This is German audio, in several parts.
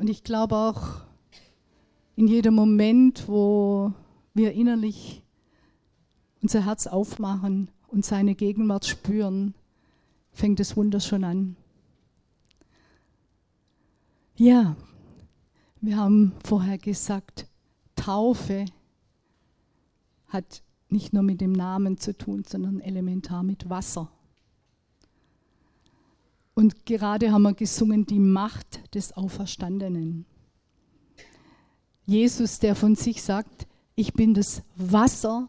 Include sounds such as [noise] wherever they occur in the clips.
Und ich glaube auch, in jedem Moment, wo wir innerlich unser Herz aufmachen und seine Gegenwart spüren, fängt das Wunder schon an. Ja, wir haben vorher gesagt, Taufe hat nicht nur mit dem Namen zu tun, sondern elementar mit Wasser. Und gerade haben wir gesungen, die Macht des Auferstandenen. Jesus, der von sich sagt, ich bin das Wasser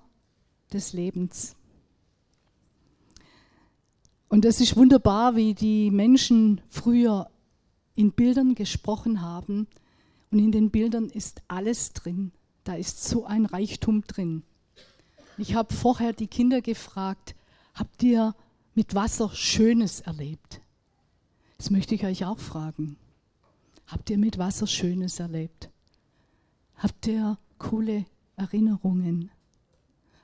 des Lebens. Und es ist wunderbar, wie die Menschen früher in Bildern gesprochen haben. Und in den Bildern ist alles drin. Da ist so ein Reichtum drin. Ich habe vorher die Kinder gefragt, habt ihr mit Wasser Schönes erlebt? Das möchte ich euch auch fragen. Habt ihr mit Wasser Schönes erlebt? Habt ihr coole Erinnerungen?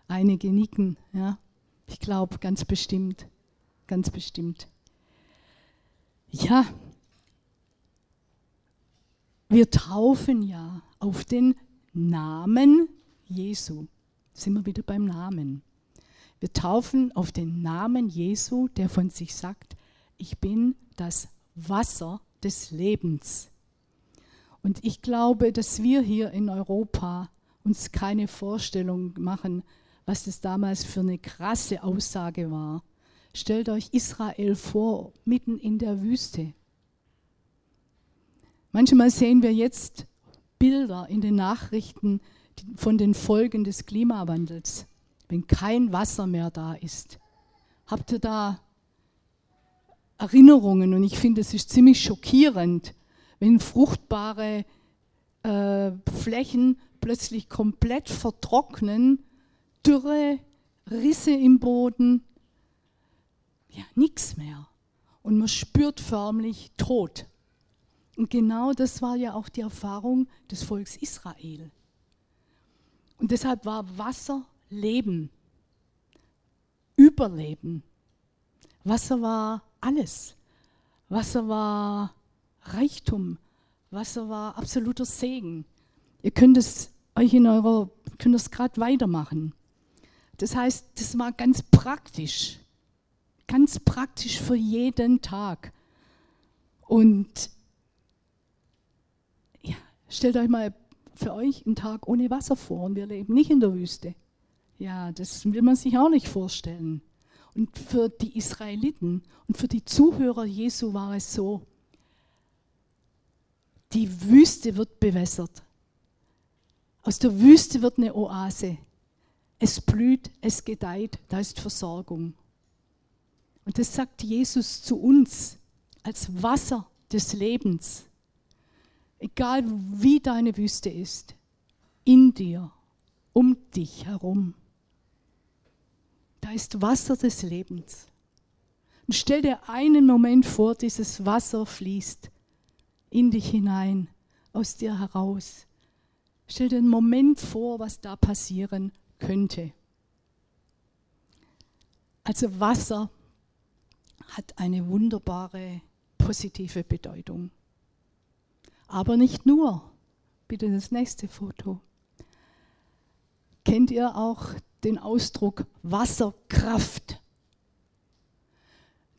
Einige nicken, ja. Ich glaube, ganz bestimmt, ganz bestimmt. Ja, wir taufen ja auf den Namen Jesu. Sind wir wieder beim Namen. Wir taufen auf den Namen Jesu, der von sich sagt, ich bin das Wasser des Lebens. Und ich glaube, dass wir hier in Europa uns keine Vorstellung machen, was das damals für eine krasse Aussage war. Stellt euch Israel vor, mitten in der Wüste. Manchmal sehen wir jetzt Bilder in den Nachrichten von den Folgen des Klimawandels, wenn kein Wasser mehr da ist. Habt ihr da Erinnerungen? Und ich finde, es ist ziemlich schockierend, wenn fruchtbare äh, Flächen plötzlich komplett vertrocknen, Dürre, Risse im Boden, ja, nichts mehr. Und man spürt förmlich Tod. Und genau das war ja auch die Erfahrung des Volks Israel. Und deshalb war Wasser Leben, Überleben. Wasser war alles. Wasser war Reichtum. Wasser war absoluter Segen. Ihr könnt es euch in eurer, könnt es gerade weitermachen. Das heißt, das war ganz praktisch. Ganz praktisch für jeden Tag. Und ja, stellt euch mal für euch einen Tag ohne Wasser vor und wir leben nicht in der Wüste. Ja, das will man sich auch nicht vorstellen. Und für die Israeliten und für die Zuhörer Jesu war es so, die Wüste wird bewässert. Aus der Wüste wird eine Oase. Es blüht, es gedeiht, da ist Versorgung. Und das sagt Jesus zu uns als Wasser des Lebens. Egal wie deine Wüste ist, in dir, um dich herum. Da ist Wasser des Lebens. Und stell dir einen Moment vor, dieses Wasser fließt in dich hinein, aus dir heraus. Stell dir einen Moment vor, was da passieren könnte. Also Wasser hat eine wunderbare positive Bedeutung. Aber nicht nur. Bitte das nächste Foto. Kennt ihr auch den Ausdruck Wasserkraft?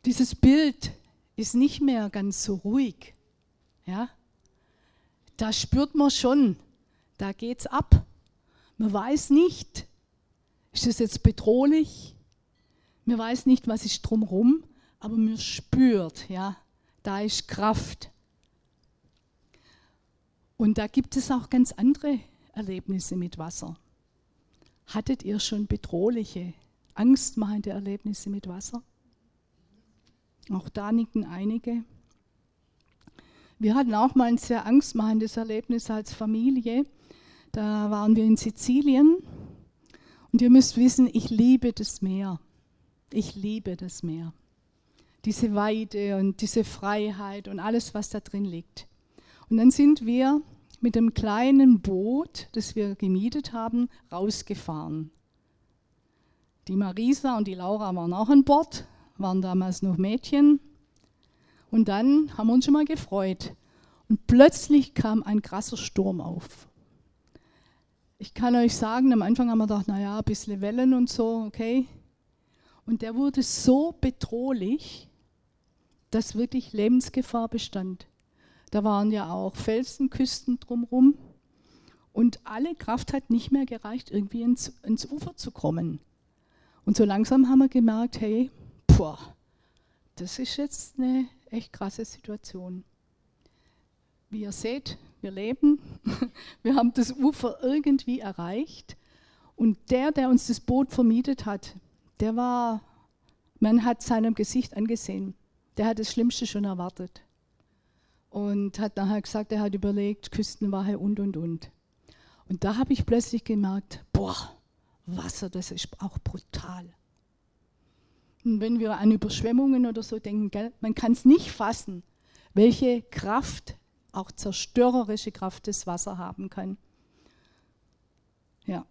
Dieses Bild ist nicht mehr ganz so ruhig. Ja? Da spürt man schon, da geht's ab. Man weiß nicht, ist das jetzt bedrohlich? Man weiß nicht, was ist drumherum, aber man spürt, ja, da ist Kraft. Und da gibt es auch ganz andere Erlebnisse mit Wasser. Hattet ihr schon bedrohliche, angstmachende Erlebnisse mit Wasser? Auch da nicken einige. Wir hatten auch mal ein sehr angstmachendes Erlebnis als Familie. Da waren wir in Sizilien. Und ihr müsst wissen, ich liebe das Meer. Ich liebe das Meer. Diese Weide und diese Freiheit und alles, was da drin liegt. Und dann sind wir mit dem kleinen Boot, das wir gemietet haben, rausgefahren. Die Marisa und die Laura waren auch an Bord, waren damals noch Mädchen. Und dann haben wir uns schon mal gefreut. Und plötzlich kam ein krasser Sturm auf. Ich kann euch sagen, am Anfang haben wir gedacht, naja, ein bisschen Wellen und so, okay. Und der wurde so bedrohlich, dass wirklich Lebensgefahr bestand. Da waren ja auch Felsenküsten drumherum und alle Kraft hat nicht mehr gereicht, irgendwie ins, ins Ufer zu kommen. Und so langsam haben wir gemerkt, hey, boah, das ist jetzt eine echt krasse Situation. Wie ihr seht, wir leben, [laughs] wir haben das Ufer irgendwie erreicht. Und der, der uns das Boot vermietet hat, der war, man hat seinem Gesicht angesehen, der hat das Schlimmste schon erwartet und hat nachher gesagt, er hat überlegt, Küstenwache und, und, und. Und da habe ich plötzlich gemerkt, boah, Wasser, das ist auch brutal. Und wenn wir an Überschwemmungen oder so denken, gell, man kann es nicht fassen, welche Kraft, auch zerstörerische Kraft das Wasser haben kann. Ja.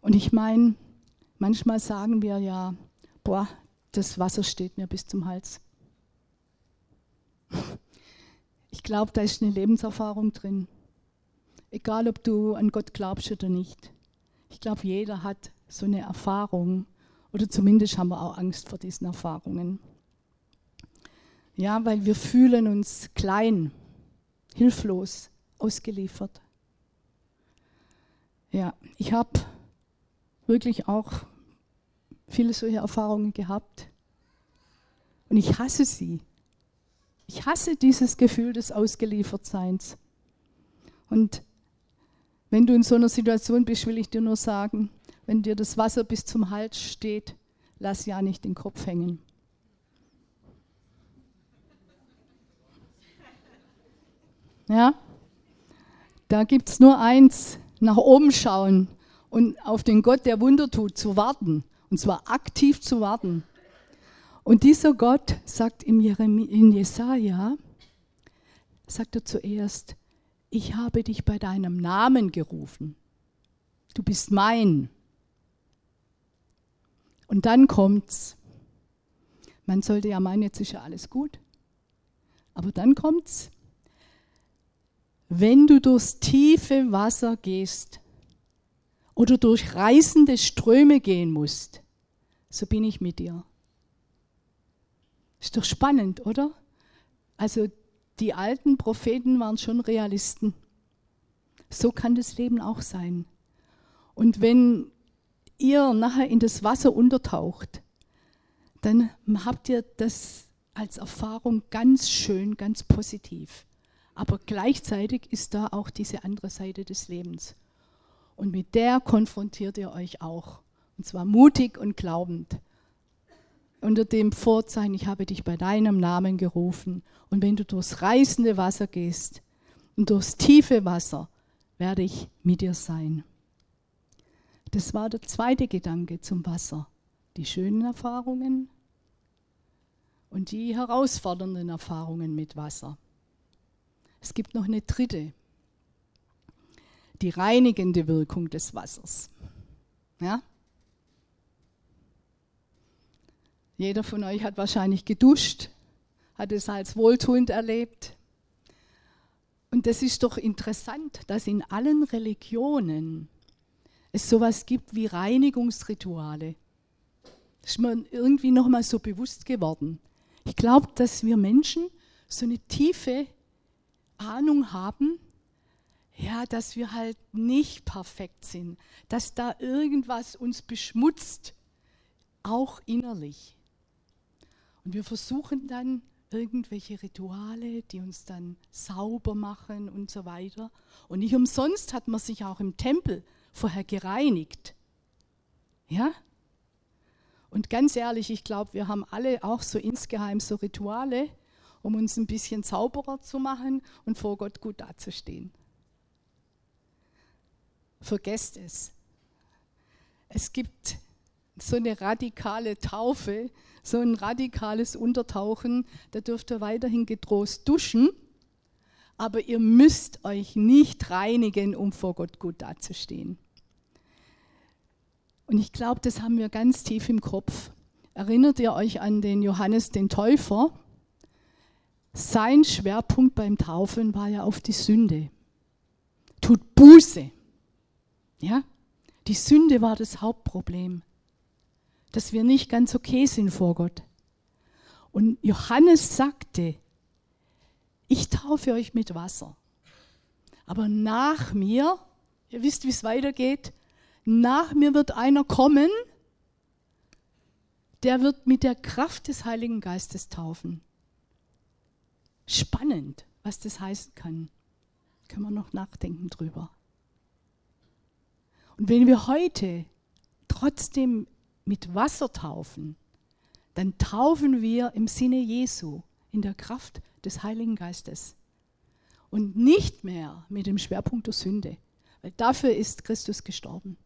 Und ich meine, manchmal sagen wir ja, boah, das Wasser steht mir bis zum Hals. [laughs] Ich glaube, da ist eine Lebenserfahrung drin. Egal, ob du an Gott glaubst oder nicht. Ich glaube, jeder hat so eine Erfahrung oder zumindest haben wir auch Angst vor diesen Erfahrungen. Ja, weil wir fühlen uns klein, hilflos, ausgeliefert. Ja, ich habe wirklich auch viele solche Erfahrungen gehabt und ich hasse sie. Ich hasse dieses Gefühl des Ausgeliefertseins. Und wenn du in so einer Situation bist, will ich dir nur sagen, wenn dir das Wasser bis zum Hals steht, lass ja nicht den Kopf hängen. Ja? Da gibt es nur eins, nach oben schauen und auf den Gott, der Wunder tut, zu warten. Und zwar aktiv zu warten. Und dieser Gott sagt im in Jesaja, sagt er zuerst, ich habe dich bei deinem Namen gerufen. Du bist mein. Und dann kommt's. Man sollte ja meinen, jetzt ist ja alles gut. Aber dann kommt's. Wenn du durchs tiefe Wasser gehst oder durch reißende Ströme gehen musst, so bin ich mit dir. Ist doch spannend, oder? Also die alten Propheten waren schon Realisten. So kann das Leben auch sein. Und wenn ihr nachher in das Wasser untertaucht, dann habt ihr das als Erfahrung ganz schön, ganz positiv. Aber gleichzeitig ist da auch diese andere Seite des Lebens. Und mit der konfrontiert ihr euch auch. Und zwar mutig und glaubend unter dem Vorzeichen, ich habe dich bei deinem Namen gerufen. Und wenn du durchs reißende Wasser gehst und durchs tiefe Wasser, werde ich mit dir sein. Das war der zweite Gedanke zum Wasser. Die schönen Erfahrungen und die herausfordernden Erfahrungen mit Wasser. Es gibt noch eine dritte, die reinigende Wirkung des Wassers. Ja? Jeder von euch hat wahrscheinlich geduscht, hat es als wohltuend erlebt. Und das ist doch interessant, dass in allen Religionen es sowas gibt wie Reinigungsrituale. Das ist mir irgendwie nochmal so bewusst geworden. Ich glaube, dass wir Menschen so eine tiefe Ahnung haben, ja, dass wir halt nicht perfekt sind, dass da irgendwas uns beschmutzt, auch innerlich. Und wir versuchen dann irgendwelche Rituale, die uns dann sauber machen und so weiter. Und nicht umsonst hat man sich auch im Tempel vorher gereinigt. Ja? Und ganz ehrlich, ich glaube, wir haben alle auch so insgeheim so Rituale, um uns ein bisschen sauberer zu machen und vor Gott gut dazustehen. Vergesst es. Es gibt so eine radikale Taufe, so ein radikales Untertauchen, da dürft ihr weiterhin getrost duschen, aber ihr müsst euch nicht reinigen, um vor Gott gut dazustehen. Und ich glaube, das haben wir ganz tief im Kopf. Erinnert ihr euch an den Johannes den Täufer? sein Schwerpunkt beim Taufen war ja auf die Sünde. Tut Buße. Ja? Die Sünde war das Hauptproblem, dass wir nicht ganz okay sind vor Gott. Und Johannes sagte, ich taufe euch mit Wasser. Aber nach mir, ihr wisst, wie es weitergeht, nach mir wird einer kommen, der wird mit der Kraft des Heiligen Geistes taufen. Spannend, was das heißen kann. Können wir noch nachdenken drüber. Und wenn wir heute trotzdem mit Wasser taufen, dann taufen wir im Sinne Jesu, in der Kraft des Heiligen Geistes. Und nicht mehr mit dem Schwerpunkt der Sünde, weil dafür ist Christus gestorben.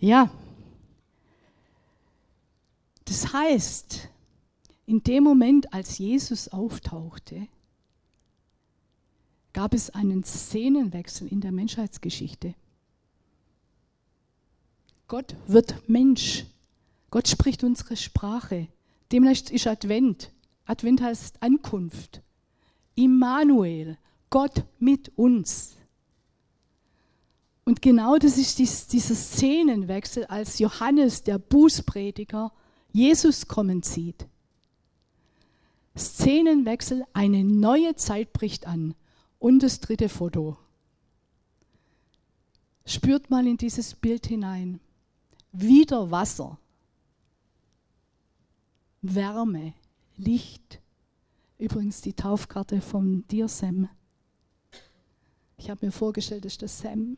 Ja, das heißt, in dem Moment, als Jesus auftauchte, gab es einen Szenenwechsel in der Menschheitsgeschichte. Gott wird Mensch. Gott spricht unsere Sprache. Demnach ist Advent. Advent heißt Ankunft. Immanuel, Gott mit uns. Und genau das ist dieser Szenenwechsel, als Johannes, der Bußprediger, Jesus kommen sieht. Szenenwechsel, eine neue Zeit bricht an. Und das dritte Foto. Spürt mal in dieses Bild hinein. Wieder Wasser. Wärme, Licht. Übrigens die Taufkarte von dir, Sam. Ich habe mir vorgestellt, das ist der Sam.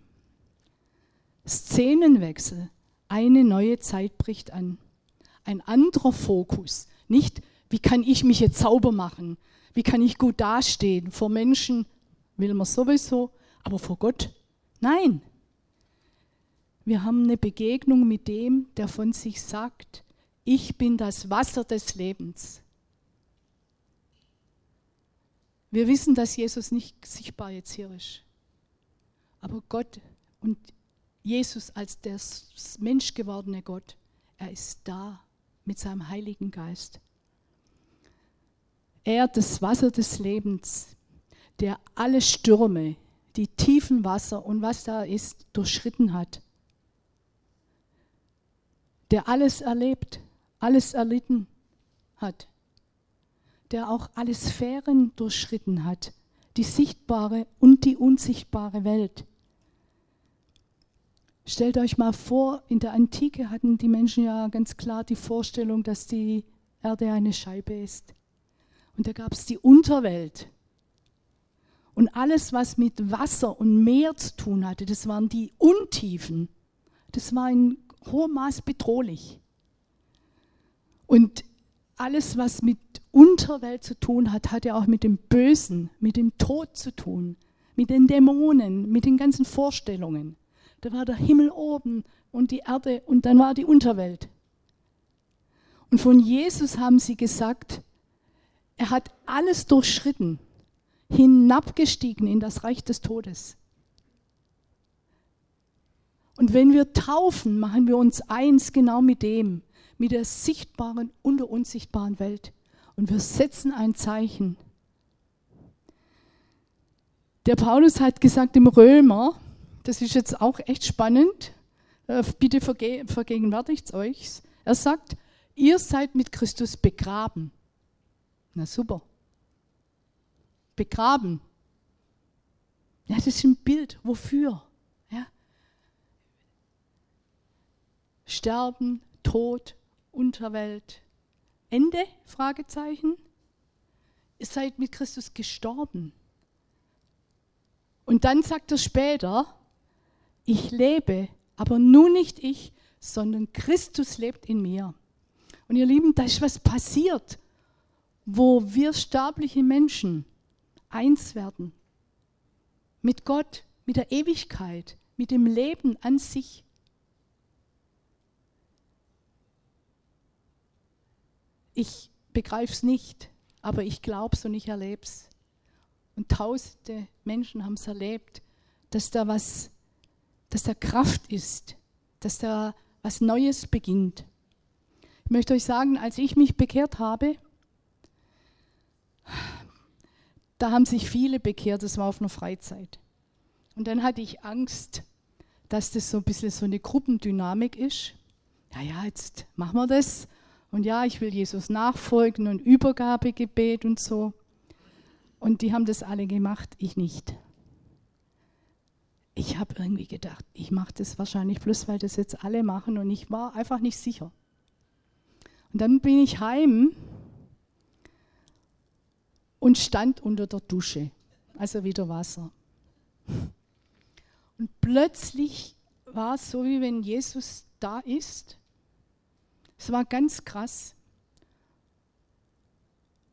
Szenenwechsel. Eine neue Zeit bricht an. Ein anderer Fokus. Nicht, wie kann ich mich jetzt sauber machen? Wie kann ich gut dastehen? Vor Menschen will man sowieso, aber vor Gott? Nein. Wir haben eine Begegnung mit dem, der von sich sagt, ich bin das Wasser des Lebens. Wir wissen, dass Jesus nicht sichtbar jetzt hier ist. Aber Gott und Jesus als der menschgewordene Gott, er ist da mit seinem Heiligen Geist. Er, das Wasser des Lebens, der alle Stürme, die tiefen Wasser und was da ist, durchschritten hat. Der alles erlebt, alles erlitten hat, der auch alle Sphären durchschritten hat, die sichtbare und die unsichtbare Welt. Stellt euch mal vor, in der Antike hatten die Menschen ja ganz klar die Vorstellung, dass die Erde eine Scheibe ist. Und da gab es die Unterwelt. Und alles, was mit Wasser und Meer zu tun hatte, das waren die Untiefen. Das war in hohem Maß bedrohlich. Und alles, was mit Unterwelt zu tun hat, hat ja auch mit dem Bösen, mit dem Tod zu tun, mit den Dämonen, mit den ganzen Vorstellungen. Da war der Himmel oben und die Erde und dann war die Unterwelt. Und von Jesus haben sie gesagt, er hat alles durchschritten, hinabgestiegen in das Reich des Todes. Und wenn wir taufen, machen wir uns eins genau mit dem, mit der sichtbaren und der unsichtbaren Welt. Und wir setzen ein Zeichen. Der Paulus hat gesagt im Römer, das ist jetzt auch echt spannend, äh, bitte verge vergegenwärtigt euch. Er sagt, ihr seid mit Christus begraben. Na super. Begraben. Ja, das ist ein Bild. Wofür? Ja. Sterben, Tod, Unterwelt. Ende? Fragezeichen. Ihr seid mit Christus gestorben. Und dann sagt er später, ich lebe, aber nun nicht ich, sondern Christus lebt in mir. Und ihr Lieben, da ist was passiert, wo wir sterbliche Menschen eins werden. Mit Gott, mit der Ewigkeit, mit dem Leben an sich. Ich begreife es nicht, aber ich glaube es und ich erlebe es. Und tausende Menschen haben es erlebt, dass da was, dass da Kraft ist, dass da was Neues beginnt. Ich möchte euch sagen, als ich mich bekehrt habe, da haben sich viele bekehrt, das war auf einer Freizeit. Und dann hatte ich Angst, dass das so ein bisschen so eine Gruppendynamik ist. Ja, ja, jetzt machen wir das. Und ja, ich will Jesus nachfolgen und Übergabegebet und so. Und die haben das alle gemacht, ich nicht. Ich habe irgendwie gedacht, ich mache das wahrscheinlich bloß, weil das jetzt alle machen und ich war einfach nicht sicher. Und dann bin ich heim und stand unter der Dusche, also wieder Wasser. Und plötzlich war es so, wie wenn Jesus da ist. Es war ganz krass.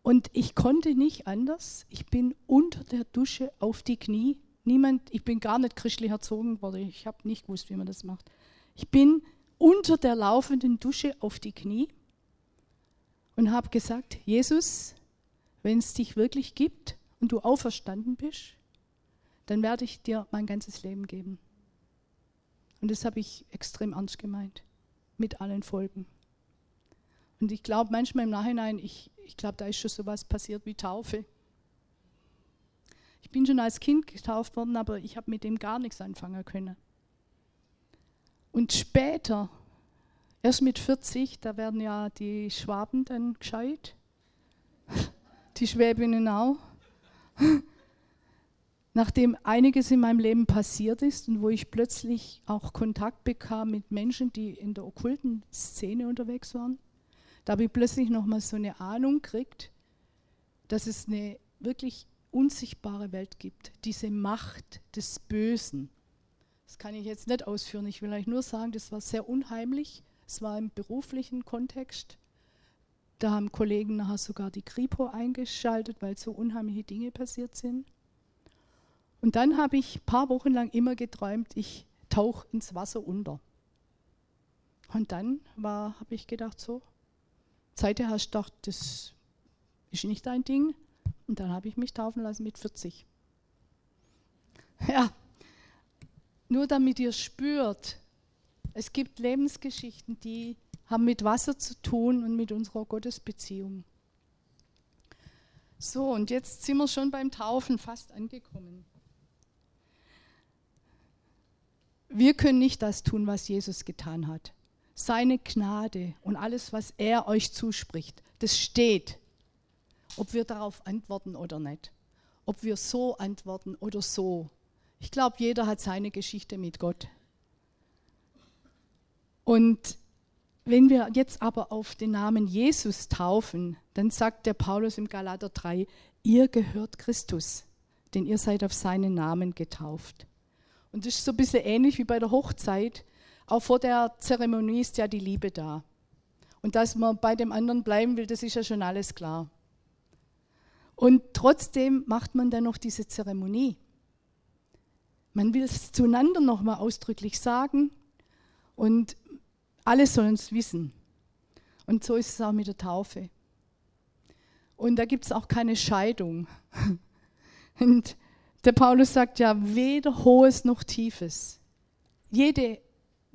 Und ich konnte nicht anders. Ich bin unter der Dusche auf die Knie. Niemand, ich bin gar nicht christlich erzogen worden. Ich habe nicht gewusst, wie man das macht. Ich bin unter der laufenden Dusche auf die Knie und habe gesagt, Jesus, wenn es dich wirklich gibt und du auferstanden bist, dann werde ich dir mein ganzes Leben geben. Und das habe ich extrem ernst gemeint, mit allen Folgen. Und ich glaube manchmal im Nachhinein, ich, ich glaube, da ist schon sowas passiert wie Taufe. Ich bin schon als Kind getauft worden, aber ich habe mit dem gar nichts anfangen können. Und später, erst mit 40, da werden ja die Schwaben dann gescheit, die Schwäbinnen auch, nachdem einiges in meinem Leben passiert ist und wo ich plötzlich auch Kontakt bekam mit Menschen, die in der okkulten Szene unterwegs waren, da habe ich plötzlich nochmal so eine Ahnung gekriegt, dass es eine wirklich unsichtbare Welt gibt, diese Macht des Bösen. Das kann ich jetzt nicht ausführen, ich will euch nur sagen, das war sehr unheimlich, es war im beruflichen Kontext. Da haben Kollegen nachher sogar die Kripo eingeschaltet, weil so unheimliche Dinge passiert sind. Und dann habe ich ein paar Wochen lang immer geträumt, ich tauche ins Wasser unter. Und dann habe ich gedacht, so, Seither hast du gedacht, das ist nicht dein Ding. Und dann habe ich mich taufen lassen mit 40. Ja, nur damit ihr spürt, es gibt Lebensgeschichten, die haben mit Wasser zu tun und mit unserer Gottesbeziehung. So, und jetzt sind wir schon beim Taufen fast angekommen. Wir können nicht das tun, was Jesus getan hat seine Gnade und alles, was er euch zuspricht, das steht. Ob wir darauf antworten oder nicht. Ob wir so antworten oder so. Ich glaube, jeder hat seine Geschichte mit Gott. Und wenn wir jetzt aber auf den Namen Jesus taufen, dann sagt der Paulus im Galater 3, ihr gehört Christus, denn ihr seid auf seinen Namen getauft. Und das ist so ein bisschen ähnlich wie bei der Hochzeit. Auch vor der Zeremonie ist ja die Liebe da. Und dass man bei dem anderen bleiben will, das ist ja schon alles klar. Und trotzdem macht man dann noch diese Zeremonie. Man will es zueinander nochmal ausdrücklich sagen und alle sollen es wissen. Und so ist es auch mit der Taufe. Und da gibt es auch keine Scheidung. [laughs] Und der Paulus sagt ja, weder hohes noch tiefes. Jede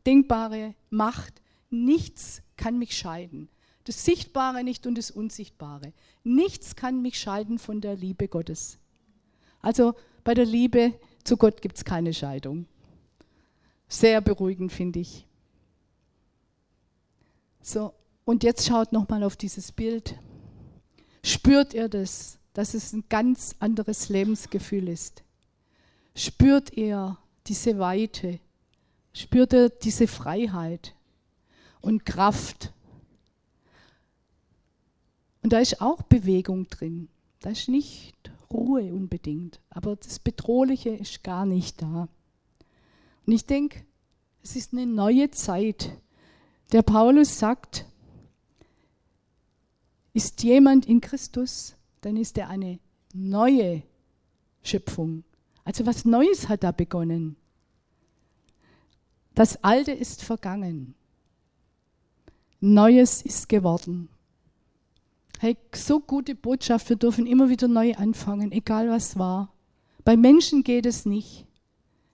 denkbare Macht. Nichts kann mich scheiden. Das Sichtbare nicht und das Unsichtbare. Nichts kann mich scheiden von der Liebe Gottes. Also bei der Liebe zu Gott gibt es keine Scheidung. Sehr beruhigend, finde ich. So, und jetzt schaut nochmal auf dieses Bild. Spürt ihr das, dass es ein ganz anderes Lebensgefühl ist? Spürt ihr diese Weite, spürt er diese Freiheit und Kraft. Und da ist auch Bewegung drin. Da ist nicht Ruhe unbedingt, aber das Bedrohliche ist gar nicht da. Und ich denke, es ist eine neue Zeit. Der Paulus sagt, ist jemand in Christus, dann ist er eine neue Schöpfung. Also was Neues hat da begonnen. Das Alte ist vergangen. Neues ist geworden. Hey, so gute Botschaft, wir dürfen immer wieder neu anfangen, egal was war. Bei Menschen geht es nicht.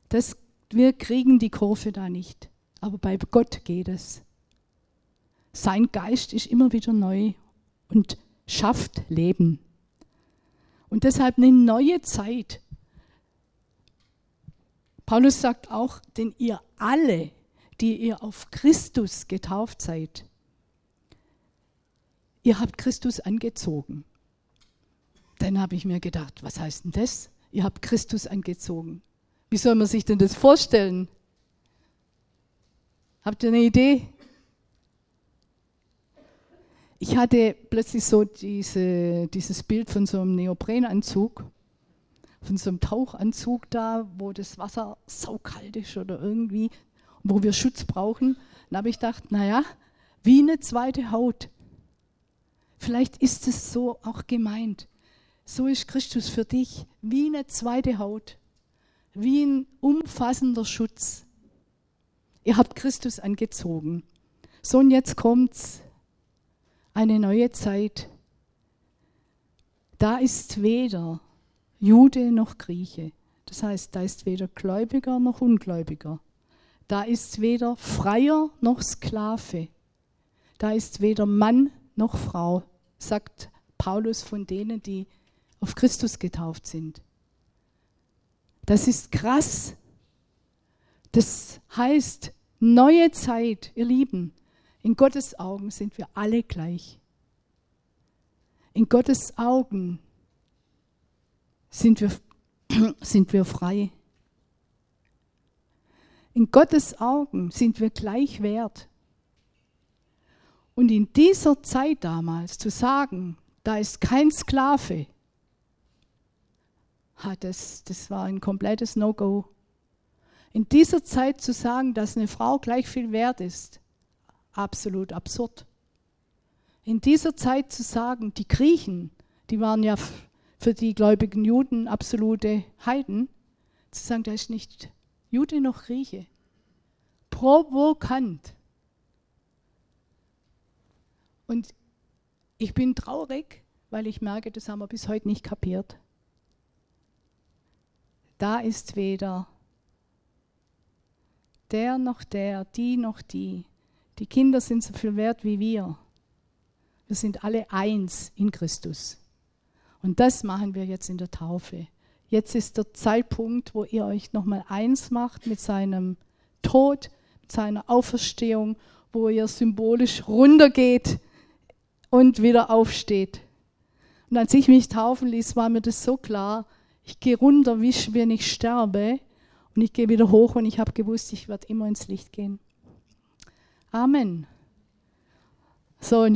Das, wir kriegen die Kurve da nicht. Aber bei Gott geht es. Sein Geist ist immer wieder neu und schafft Leben. Und deshalb eine neue Zeit. Paulus sagt auch, denn ihr alle, die ihr auf Christus getauft seid, ihr habt Christus angezogen. Dann habe ich mir gedacht, was heißt denn das? Ihr habt Christus angezogen. Wie soll man sich denn das vorstellen? Habt ihr eine Idee? Ich hatte plötzlich so diese, dieses Bild von so einem Neoprenanzug, von so einem Tauchanzug da, wo das Wasser saukalt ist oder irgendwie, wo wir Schutz brauchen. Dann habe ich gedacht, naja, wie eine zweite Haut. Vielleicht ist es so auch gemeint. So ist Christus für dich wie eine zweite Haut, wie ein umfassender Schutz. Ihr habt Christus angezogen. So und jetzt kommt's eine neue Zeit. Da ist weder Jude noch Grieche. Das heißt, da ist weder Gläubiger noch Ungläubiger. Da ist weder Freier noch Sklave. Da ist weder Mann noch Frau, sagt Paulus von denen, die auf Christus getauft sind. Das ist krass. Das heißt, neue Zeit, ihr Lieben. In Gottes Augen sind wir alle gleich. In Gottes Augen sind wir, [clears throat] sind wir frei. In Gottes Augen sind wir gleich wert. Und in dieser Zeit damals zu sagen, da ist kein Sklave, das, das war ein komplettes No-Go. In dieser Zeit zu sagen, dass eine Frau gleich viel wert ist, absolut absurd. In dieser Zeit zu sagen, die Griechen, die waren ja für die gläubigen Juden absolute Heiden, zu sagen, da ist nicht Jude noch Grieche. Provokant. Und ich bin traurig, weil ich merke, das haben wir bis heute nicht kapiert. Da ist weder der noch der, die noch die. Die Kinder sind so viel wert wie wir. Wir sind alle eins in Christus. Und das machen wir jetzt in der Taufe. Jetzt ist der Zeitpunkt, wo ihr euch nochmal eins macht mit seinem Tod, mit seiner Auferstehung, wo ihr symbolisch runtergeht und wieder aufsteht. Und als ich mich taufen ließ, war mir das so klar. Ich gehe runter, wie wenn ich sterbe. Und ich gehe wieder hoch und ich habe gewusst, ich werde immer ins Licht gehen. Amen. So, und